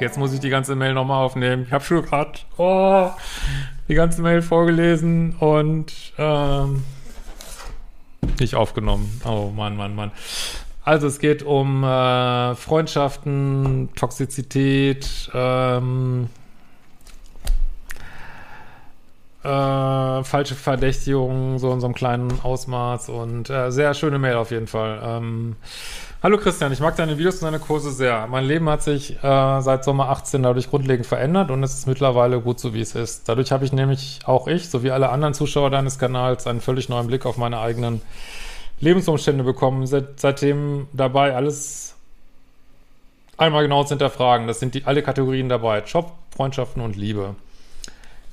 Jetzt muss ich die ganze Mail nochmal aufnehmen. Ich habe schon gerade oh, die ganze Mail vorgelesen und ähm, nicht aufgenommen. Oh Mann, Mann, Mann. Also es geht um äh, Freundschaften, Toxizität, ähm, äh, falsche Verdächtigungen, so in so einem kleinen Ausmaß und äh, sehr schöne Mail auf jeden Fall. Ähm, Hallo Christian, ich mag deine Videos und deine Kurse sehr. Mein Leben hat sich äh, seit Sommer 18 dadurch grundlegend verändert und es ist mittlerweile gut so, wie es ist. Dadurch habe ich nämlich auch ich, sowie alle anderen Zuschauer deines Kanals, einen völlig neuen Blick auf meine eigenen Lebensumstände bekommen. Seit, seitdem dabei alles einmal genau zu hinterfragen. Das sind die alle Kategorien dabei. Job, Freundschaften und Liebe.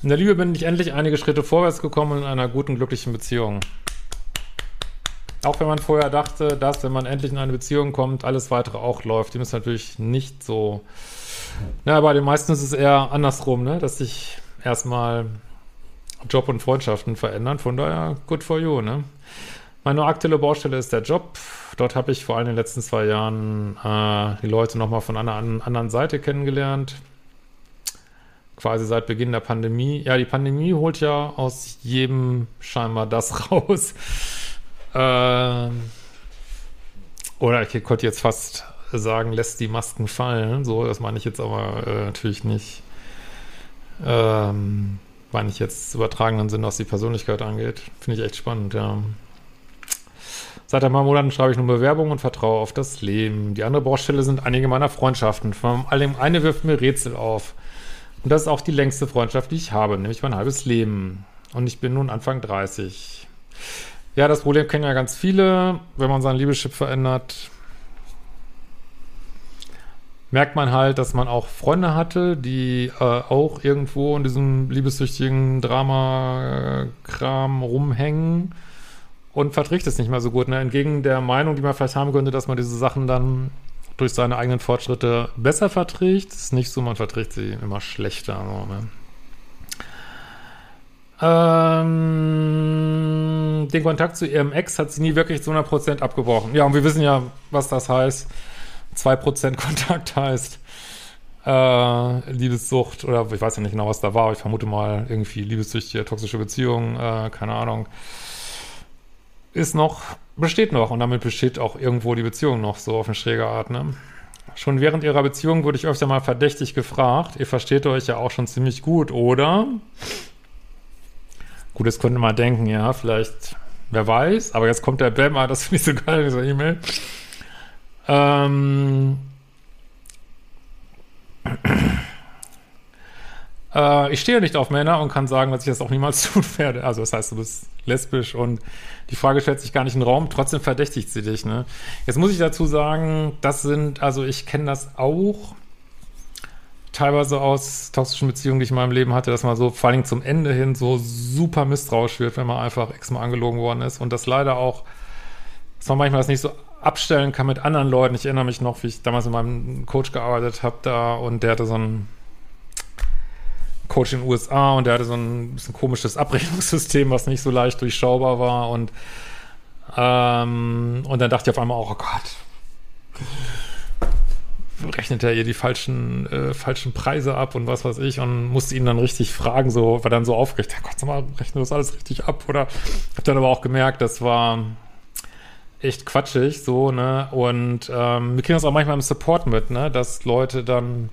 In der Liebe bin ich endlich einige Schritte vorwärts gekommen in einer guten, glücklichen Beziehung. Auch wenn man vorher dachte, dass, wenn man endlich in eine Beziehung kommt, alles weitere auch läuft. Dem ist natürlich nicht so. Na, bei den meisten ist es eher andersrum, ne? dass sich erstmal Job und Freundschaften verändern. Von daher, good for you, ne? Meine aktuelle Baustelle ist der Job. Dort habe ich vor allem in den letzten zwei Jahren äh, die Leute nochmal von einer anderen Seite kennengelernt. Quasi seit Beginn der Pandemie. Ja, die Pandemie holt ja aus jedem scheinbar das raus, ähm, oder ich könnte jetzt fast sagen, lässt die Masken fallen. So, das meine ich jetzt aber äh, natürlich nicht. Ähm, meine ich jetzt übertragenen Sinn, was die Persönlichkeit angeht. Finde ich echt spannend, ja. Seit ein paar Monaten schreibe ich nur Bewerbungen und vertraue auf das Leben. Die andere Baustelle sind einige meiner Freundschaften. Vor allem eine wirft mir Rätsel auf. Und das ist auch die längste Freundschaft, die ich habe, nämlich mein halbes Leben. Und ich bin nun Anfang 30. Ja, das Problem kennen ja ganz viele. Wenn man sein Liebeschip verändert, merkt man halt, dass man auch Freunde hatte, die äh, auch irgendwo in diesem liebessüchtigen Drama-Kram rumhängen und verträgt es nicht mehr so gut. Ne? Entgegen der Meinung, die man vielleicht haben könnte, dass man diese Sachen dann durch seine eigenen Fortschritte besser verträgt. Ist nicht so, man verträgt sie immer schlechter. So, ne? Ähm, den Kontakt zu ihrem Ex hat sie nie wirklich zu 100% abgebrochen. Ja, und wir wissen ja, was das heißt. 2% Kontakt heißt äh, Liebessucht oder ich weiß ja nicht genau, was da war, ich vermute mal irgendwie liebessüchtige, toxische Beziehungen, äh, keine Ahnung. Ist noch, besteht noch und damit besteht auch irgendwo die Beziehung noch so auf eine schräge Art, ne? Schon während ihrer Beziehung wurde ich öfter mal verdächtig gefragt, ihr versteht euch ja auch schon ziemlich gut, oder? Gut, das könnte man denken, ja, vielleicht, wer weiß, aber jetzt kommt der Bammer, das finde ich so geil, dieser E-Mail. Ähm, äh, ich stehe nicht auf Männer und kann sagen, dass ich das auch niemals tun werde. Also das heißt, du bist lesbisch und die Frage stellt sich gar nicht in den Raum, trotzdem verdächtigt sie dich. Ne? Jetzt muss ich dazu sagen, das sind, also ich kenne das auch teilweise aus toxischen Beziehungen, die ich in meinem Leben hatte, dass man so vor allem zum Ende hin so super misstrauisch wird, wenn man einfach x-mal angelogen worden ist und das leider auch, dass man manchmal das nicht so abstellen kann mit anderen Leuten. Ich erinnere mich noch, wie ich damals mit meinem Coach gearbeitet habe da und der hatte so ein Coach in den USA und der hatte so ein bisschen komisches Abrechnungssystem, was nicht so leicht durchschaubar war und ähm, und dann dachte ich auf einmal auch, oh Gott, rechnet er ihr die falschen, äh, falschen Preise ab und was weiß ich und musste ihn dann richtig fragen, so, war dann so aufgeregt, Gott, sag mal, rechne das alles richtig ab? Oder hab dann aber auch gemerkt, das war echt quatschig, so, ne, und ähm, wir kriegen das auch manchmal im Support mit, ne, dass Leute dann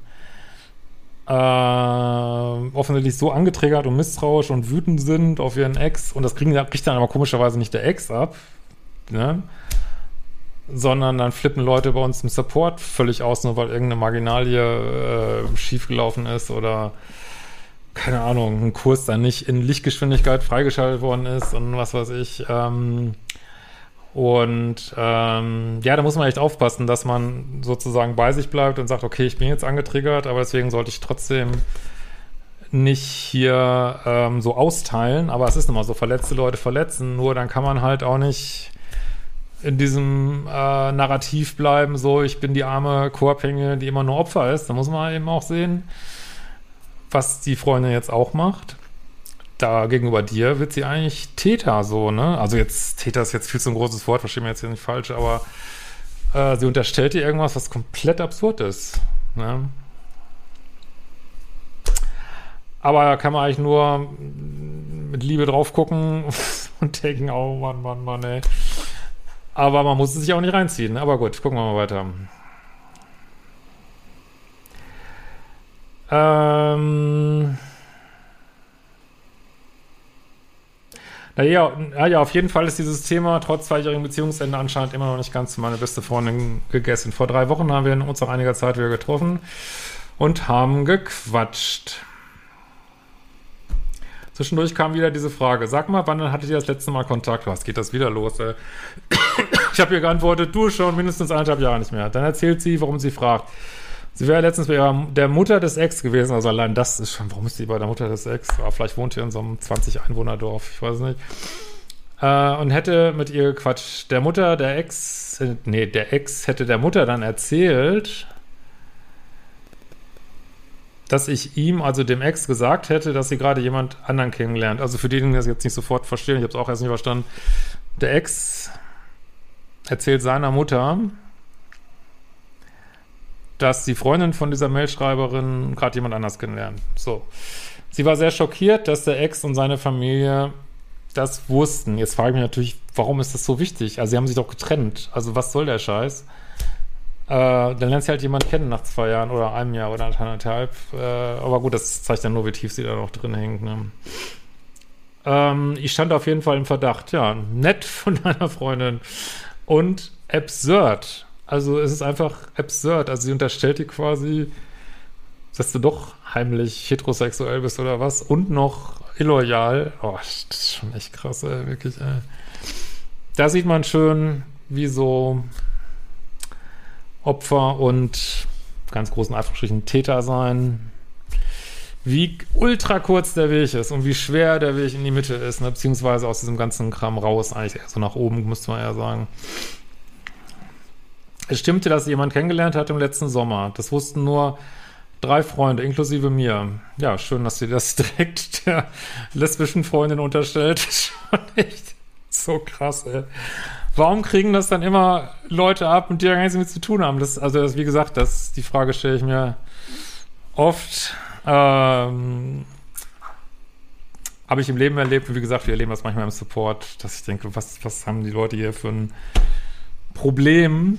äh, offensichtlich so angetriggert und misstrauisch und wütend sind auf ihren Ex und das kriegen, kriegt dann aber komischerweise nicht der Ex ab, ne, sondern dann flippen Leute bei uns im Support völlig aus, nur weil irgendeine Marginalie äh, schiefgelaufen ist oder keine Ahnung, ein Kurs dann nicht in Lichtgeschwindigkeit freigeschaltet worden ist und was weiß ich. Ähm, und ähm, ja, da muss man echt aufpassen, dass man sozusagen bei sich bleibt und sagt, okay, ich bin jetzt angetriggert, aber deswegen sollte ich trotzdem nicht hier ähm, so austeilen. Aber es ist immer so, verletzte Leute verletzen, nur dann kann man halt auch nicht in diesem äh, Narrativ bleiben, so ich bin die arme Co-Abhängige, die immer nur Opfer ist. Da muss man eben auch sehen, was die Freundin jetzt auch macht. Da gegenüber dir wird sie eigentlich Täter so, ne? Also jetzt, Täter ist jetzt viel zu ein großes Wort, verstehe mir jetzt hier nicht falsch, aber äh, sie unterstellt dir irgendwas, was komplett absurd ist. Ne? Aber da kann man eigentlich nur mit Liebe drauf gucken und denken, oh Mann, Mann, Mann, ey. Aber man muss es sich auch nicht reinziehen. Aber gut, gucken wir mal weiter. Ähm. Naja, ja, auf jeden Fall ist dieses Thema trotz zweijährigen Beziehungsende anscheinend immer noch nicht ganz meine beste Freundin gegessen. Vor drei Wochen haben wir uns nach einiger Zeit wieder getroffen und haben gequatscht. Zwischendurch kam wieder diese Frage, sag mal, wann hattet ihr das letzte Mal Kontakt? Was geht das wieder los? Ey? Ich habe ihr geantwortet, du schon mindestens anderthalb Jahre nicht mehr. Dann erzählt sie, warum sie fragt. Sie wäre letztens bei ihrer, der Mutter des Ex gewesen, also allein das ist schon, warum ist sie bei der Mutter des Ex? Aber vielleicht wohnt hier in so einem 20-Einwohner-Dorf, ich weiß nicht. Äh, und hätte mit ihr Quatsch. Der Mutter der Ex, nee, der Ex hätte der Mutter dann erzählt, dass ich ihm, also dem Ex, gesagt hätte, dass sie gerade jemand anderen kennenlernt. Also für diejenigen, die das jetzt nicht sofort verstehen, ich habe es auch erst nicht verstanden. Der Ex erzählt seiner Mutter, dass die Freundin von dieser Mailschreiberin gerade jemand anders kennenlernt. So. Sie war sehr schockiert, dass der Ex und seine Familie das wussten. Jetzt frage ich mich natürlich, warum ist das so wichtig? Also sie haben sich doch getrennt. Also was soll der Scheiß? Äh, dann lernt sie halt jemand kennen nach zwei Jahren oder einem Jahr oder anderthalb. Äh, aber gut, das zeigt dann nur, wie tief sie da noch drin hängt. Ne? Ähm, ich stand auf jeden Fall im Verdacht. Ja, nett von deiner Freundin. Und absurd. Also es ist einfach absurd. Also sie unterstellt dir quasi, dass du doch heimlich heterosexuell bist oder was und noch illoyal. Oh, das ist schon echt krass, ey, wirklich. Ey. Da sieht man schön, wie so Opfer und ganz großen Anführungsstrichen Täter sein, wie ultra kurz der Weg ist und wie schwer der Weg in die Mitte ist, ne? beziehungsweise aus diesem ganzen Kram raus, eigentlich eher so nach oben, müsste man eher sagen. Es stimmte, dass jemand kennengelernt hat im letzten Sommer. Das wussten nur drei Freunde, inklusive mir. Ja, schön, dass sie das direkt der lesbischen Freundin unterstellt. Schon echt so krass, ey. Warum kriegen das dann immer Leute ab, mit die da gar nichts mit zu tun haben? Das, also, das, wie gesagt, das, die Frage stelle ich mir oft. Ähm, habe ich im Leben erlebt, und wie gesagt, wir erleben das manchmal im Support, dass ich denke, was, was haben die Leute hier für ein Problem?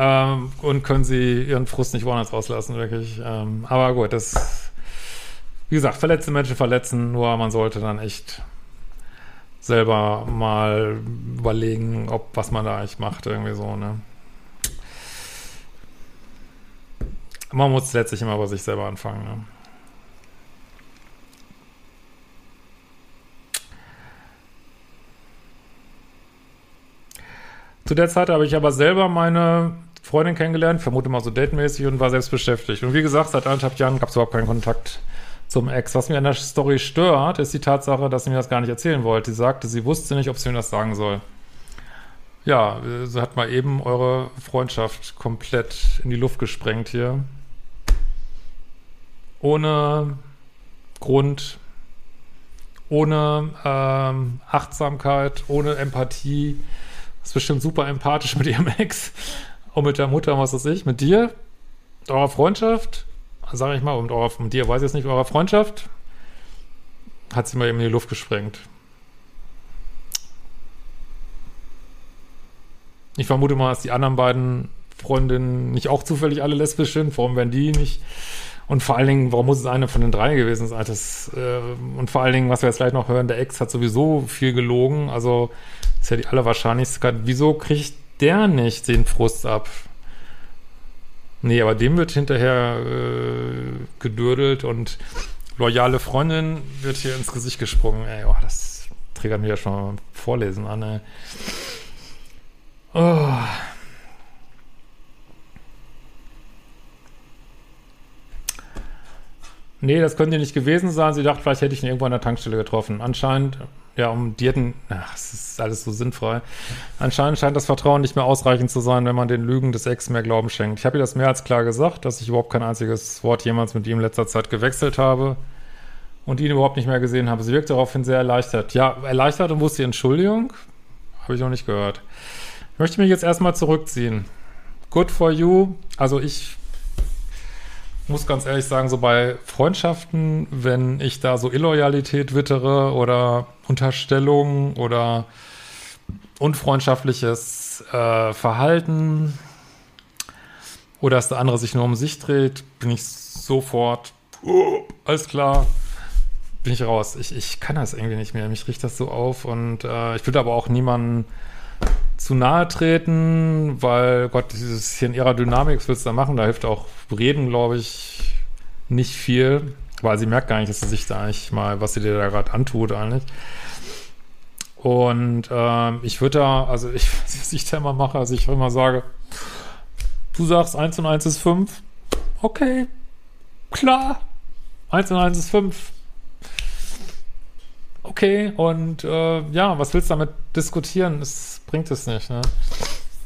Ähm, und können sie ihren Frust nicht woanders rauslassen, wirklich. Ähm, aber gut, das, wie gesagt, verletzte Menschen verletzen, nur man sollte dann echt selber mal überlegen, ob was man da eigentlich macht, irgendwie so, ne? Man muss letztlich immer bei sich selber anfangen, ne? Zu der Zeit habe ich aber selber meine Freundin kennengelernt, vermute mal so datemäßig und war selbst beschäftigt. Und wie gesagt, seit anderthalb Jahren gab es überhaupt keinen Kontakt zum Ex. Was mir an der Story stört, ist die Tatsache, dass sie mir das gar nicht erzählen wollte. Sie sagte, sie wusste nicht, ob sie mir das sagen soll. Ja, sie hat mal eben eure Freundschaft komplett in die Luft gesprengt hier. Ohne Grund, ohne ähm, Achtsamkeit, ohne Empathie ist bestimmt super empathisch mit ihrem Ex und mit der Mutter, was weiß ich, mit dir, mit eurer Freundschaft, sage ich mal, mit, eurer, mit dir, weiß ich jetzt nicht, mit eurer Freundschaft, hat sie mal eben in die Luft gesprengt. Ich vermute mal, dass die anderen beiden Freundinnen nicht auch zufällig alle lesbisch sind. Warum werden die nicht? Und vor allen Dingen, warum muss es eine von den drei gewesen sein? Das, äh, und vor allen Dingen, was wir jetzt gleich noch hören, der Ex hat sowieso viel gelogen. Also ist ja die allerwahrscheinlichste. Wieso kriegt der nicht den Frust ab? Nee, aber dem wird hinterher äh, gedürdelt und loyale Freundin wird hier ins Gesicht gesprungen. Ey, oh, das triggert mich ja schon mal vorlesen an, ey. Oh. Nee, das könnte nicht gewesen sein. Sie dachte, vielleicht hätte ich ihn irgendwo an der Tankstelle getroffen. Anscheinend ja, um die hätten, ach, es ist alles so sinnfrei. Anscheinend scheint das Vertrauen nicht mehr ausreichend zu sein, wenn man den Lügen des Ex mehr Glauben schenkt. Ich habe ihr das mehr als klar gesagt, dass ich überhaupt kein einziges Wort jemals mit ihm in letzter Zeit gewechselt habe und ihn überhaupt nicht mehr gesehen habe. Sie wirkt daraufhin sehr erleichtert. Ja, erleichtert und wusste Entschuldigung? Habe ich noch nicht gehört. Ich möchte mich jetzt erstmal zurückziehen. Good for you. Also ich muss ganz ehrlich sagen, so bei Freundschaften, wenn ich da so Illoyalität wittere oder Unterstellung oder unfreundschaftliches äh, Verhalten oder dass der andere sich nur um sich dreht, bin ich sofort, oh, alles klar, bin ich raus. Ich, ich kann das irgendwie nicht mehr. Mich riecht das so auf und äh, ich würde aber auch niemanden zu nahe treten, weil Gott, dieses hier in ihrer Dynamik, was willst du da machen? Da hilft auch Reden, glaube ich, nicht viel, weil sie merkt gar nicht, dass sie sich da eigentlich mal, was sie dir da gerade antut, eigentlich. Und ähm, ich würde da, also ich, was ich da immer mache, also ich immer sage, du sagst 1 und 1 ist 5, okay, klar, 1 und 1 ist 5. Okay, und äh, ja, was willst du damit diskutieren? Es bringt es nicht, ne?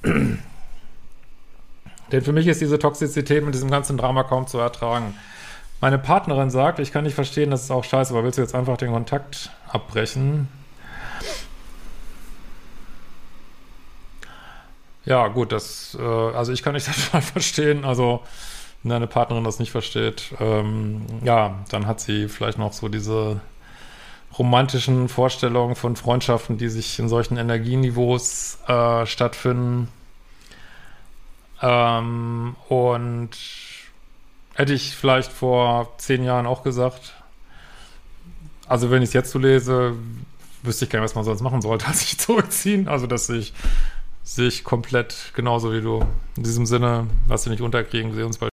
Denn für mich ist diese Toxizität mit diesem ganzen Drama kaum zu ertragen. Meine Partnerin sagt, ich kann nicht verstehen, das ist auch scheiße, aber willst du jetzt einfach den Kontakt abbrechen? Ja, gut, das, äh, also ich kann nicht total verstehen, also wenn deine Partnerin das nicht versteht, ähm, ja, dann hat sie vielleicht noch so diese romantischen Vorstellungen von Freundschaften, die sich in solchen Energieniveaus äh, stattfinden. Ähm, und hätte ich vielleicht vor zehn Jahren auch gesagt, also wenn ich es jetzt so lese, wüsste ich gar nicht, was man sonst machen sollte, als sich zurückziehen. Also dass ich sich komplett genauso wie du. In diesem Sinne, lass dich nicht unterkriegen, wir sehen uns bald.